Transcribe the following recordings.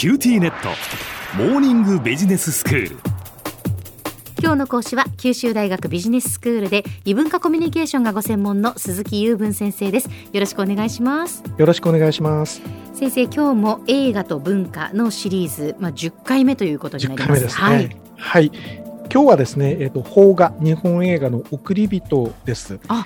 QTnet。モーニングビジネススクール。今日の講師は九州大学ビジネススクールで異文化コミュニケーションがご専門の鈴木雄文先生です。よろしくお願いします。よろしくお願いします。先生今日も映画と文化のシリーズまあ10回目ということになります。ですね。はい、はい、今日はですねえっ、ー、と邦画日本映画のおくりびとです。あ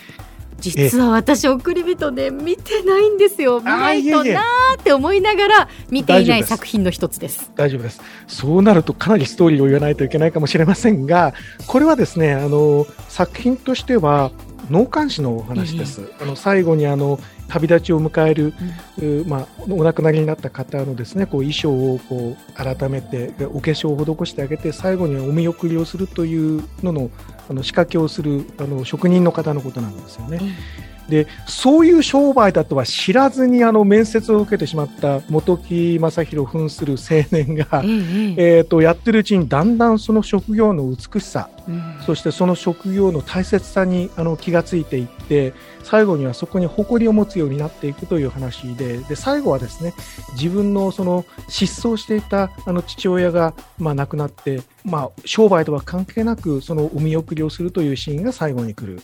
実は私おくりびとね見てないんですよ。見ないとなーって思いながら見ていない作品の一つです。大丈夫です。そうなるとかなりストーリーを言わないといけないかもしれませんがこれはですねあの作品としては納棺師のお話です、えー、あの最後にあの旅立ちを迎える、うん、まあ、お亡くなりになった方のですねこう衣装をこう改めてお化粧を施してあげて最後にはお見送りをするというののあの仕掛けをするあの職人の方のことなんですよね。うんでそういう商売だとは知らずにあの面接を受けてしまった本木正弘扮する青年が、うんうん、えーと、やってるうちにだんだんその職業の美しさ、うん、そしてその職業の大切さにあの気がついていって最後にはそこに誇りを持つようになっていくという話でで最後はですね自分のその失踪していたあの父親が、まあ、亡くなってまあ、商売とは関係なくそのお見送りをするというシーンが最後に来る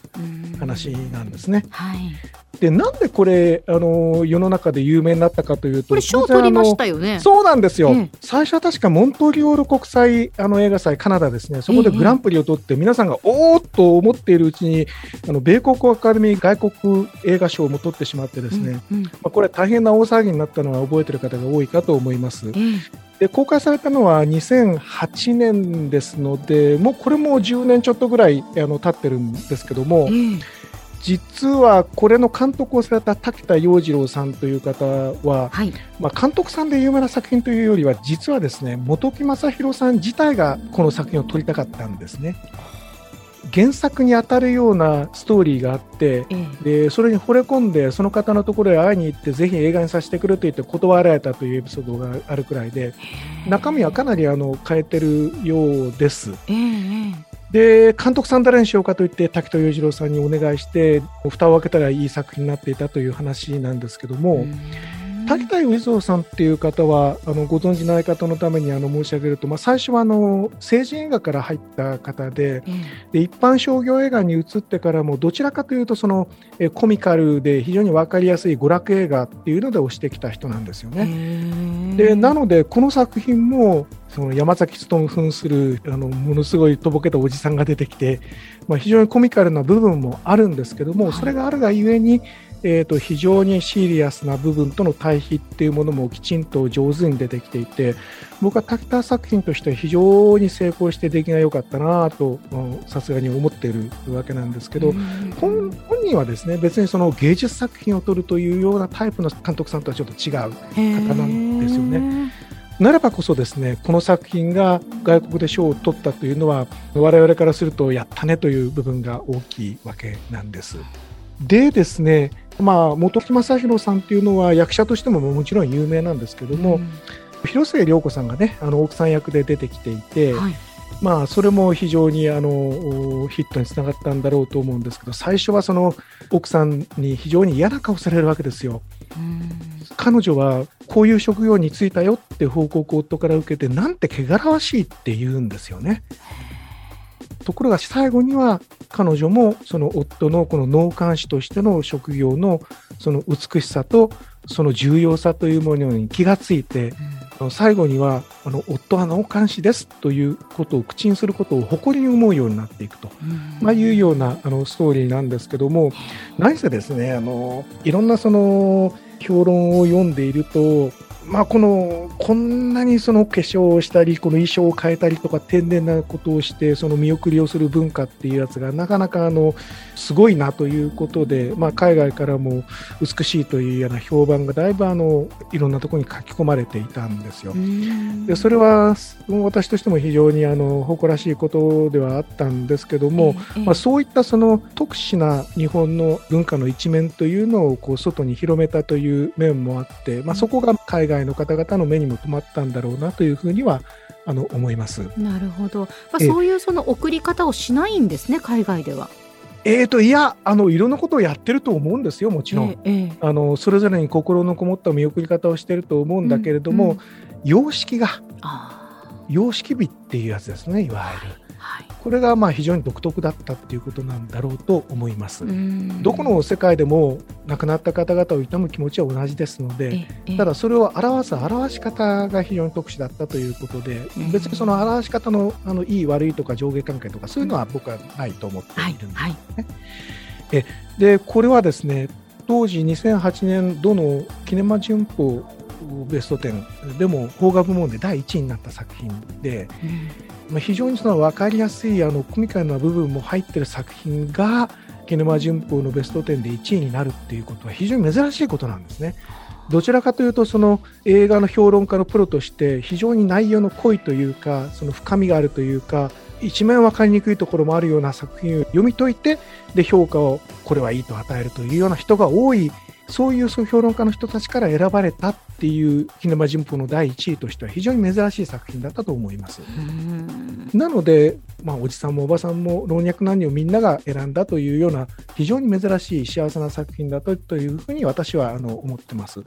話なんですね。はい、でなんでこれあの世の中で有名になったかというとこれ賞取りましたよね。そうなんですよ、最初は確かモントリオール国際あの映画祭カナダですね。そこでグランプリを取って、皆さんがおおっと思っているうちにあの米国アカデミー外国映画賞も取ってしまってですね、うんうん、まあ、これ大変な大騒ぎになったのは覚えている方が多いかと思います。で公開されたのは2008年ですのでもうこれも10年ちょっとぐらいあの経ってるんですけども、うん、実はこれの監督をされた滝田洋次郎さんという方は、はい、まあ、監督さんで有名な作品というよりは実はですね本木正弘さん自体がこの作品を撮りたかったんですね。原作に当たるようなストーリーがあって、ええ、でそれに惚れ込んでその方のところへ会いに行ってぜひ映画にさせてくれと言って断られたというエピソードがあるくらいで中身はかなりあの変えてるようです。え、で監督さん誰にしようかと言って滝戸裕次郎さんにお願いして蓋を開けたらいい作品になっていたという話なんですけども。滝田義蔵さんっていう方はあのご存じない方のためにあの申し上げると、まあ、最初はあの成人映画から入った方でうん、で一般商業映画に移ってからもどちらかというとそのえコミカルで非常に分かりやすい娯楽映画っていうので推してきた人なんですよね。でなのでこの作品もその山崎努扮するあのものすごいとぼけたおじさんが出てきて、まあ、非常にコミカルな部分もあるんですけども、それがあるがゆえにえーと、非常にシリアスな部分との対比っていうものもきちんと上手に出てきていて僕は滝田作品としては非常に成功して出来が良かったなとさすがに思っているわけなんですけど、本人はですね別にその芸術作品を撮るというようなタイプの監督さんとはちょっと違う方なんですよね。ならばこそですねこの作品が外国で賞を取ったというのは我々からするとやったねという部分が大きいわけなんです。でですねまあ、本木正弘さんっていうのは役者としてももちろん有名なんですけども、うん、広末涼子さんがねあの奥さん役で出てきていて、はい、まあ、それも非常にあのヒットにつながったんだろうと思うんですけど最初はその奥さんに非常に嫌な顔されるわけですよ。彼女はこういう職業に就いたよって報告を夫から受けてなんて汚らわしいって言うんですよね。ところが最後には彼女もその夫のこの納棺師としての職業のその美しさとその重要さというものに気がついて、うん、最後にはあの夫は納棺師ですということを口にすることを誇りに思うようになっていくと、うん、まあ、いうようなあのストーリーなんですけども何せですねあのいろんなその評論を読んでいるとまあ、このこんなにその化粧をしたりこの衣装を変えたりとか天然なことをしてその見送りをする文化っていうやつがなかなかあのすごいなということで、まあ、海外からも美しいというような評判がだいぶあのいろんなところに書き込まれていたんですよ。でそれは私としても非常にあの誇らしいことではあったんですけども、まあ、そういったその特殊な日本の文化の一面というのをこう外に広めたという面もあって、まあ、そこが海外の方々の目にも留まったんだろうなというふうにはあの思います。なるほど、まあ、そういうその送り方をしないんですね、海外では。えーといやあのいろんなことをやってると思うんですよもちろん、ええあのそれぞれに心のこもった見送り方をしてると思うんだけれども、うんうん。様式があ様式美っていうやつですねいわゆる。ーはいこれがまあ非常に独特だったっていうことなんだろうと思います。うんどこの世界でも亡くなった方々を悼む気持ちは同じですので、ええただそれを表す表し方が非常に特殊だったということで、うん別にその表し方のあのいい悪いとか上下関係とかそういうのは僕はないと思ってはいいるんです。はいでこれはですね当時2008年度のキネマ旬報ベスト10でも邦画部門で第1位になった作品で、まあ、非常にその分かりやすいあのコミカルな部分も入ってる作品がキネマ旬報のベスト10で1位になるっていうことは非常に珍しいことなんですね。どちらかというとその映画の評論家のプロとして非常に内容の濃いというかその深みがあるというか一面分かりにくいところもあるような作品を読み解いてで評価をこれはいいと与えるというような人が多いそういう評論家の人たちから選ばれたっていうキネマ旬報の第1位としては非常に珍しい作品だったと思います。うんなので、まあ、おじさんもおばさんも老若男女みんなが選んだというような非常に珍しい幸せな作品だとというふうに私はあの思ってます。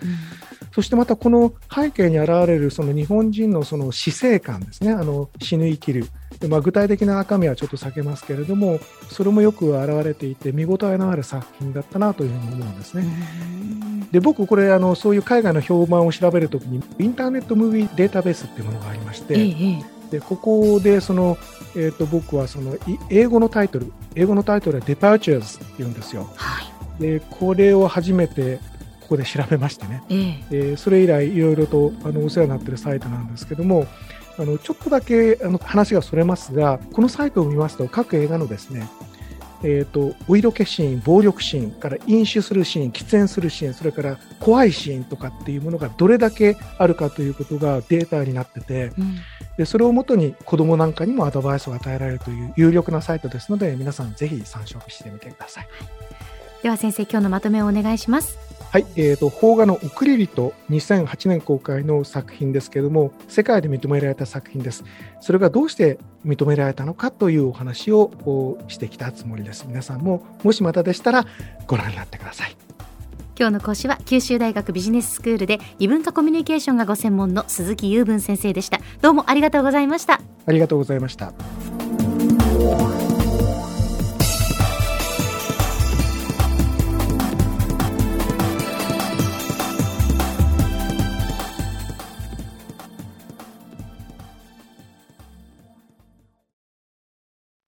そしてまたこの背景に現れるその日本人のその死生観ですね、あの死ぬ生きる。でまあ、具体的な中身はちょっと避けますけれども、それもよく現れていて、見応えのある作品だったなというふうに思うんですね。で僕、これあの、そういう海外の評判を調べるときに、インターネットムービーデータベースっていうものがありまして、でここでその、えー、と僕はそのい英語のタイトル、英語のタイトルは Departures って言うんですよ。はいでこれを初めてここで調べましてね。ええでそれ以来いろいろとあのお世話になっているサイトなんですけどもあのちょっとだけあの話がそれますがこのサイトを見ますと各映画のですねえー、とお色気シーン、暴力シーンから飲酒するシーン、喫煙するシーン、それから怖いシーンとかっていうものがどれだけあるかということがデータになっててうん。でそれをもとに子供なんかにもアドバイスを与えられるという有力なサイトですので皆さんぜひ参照してみてください。では先生今日のまとめをお願いしますはい、えー、と邦画の「送り人」2008年公開の作品ですけれども世界で認められた作品です。それがどうして認められたのかというお話をおしてきたつもりです。皆さんももしまたでしたらご覧になってください。今日の講師は九州大学ビジネススクールで異文化コミュニケーションがご専門の鈴木雄文先生でした。どうもありがとうございました。ありがとうございました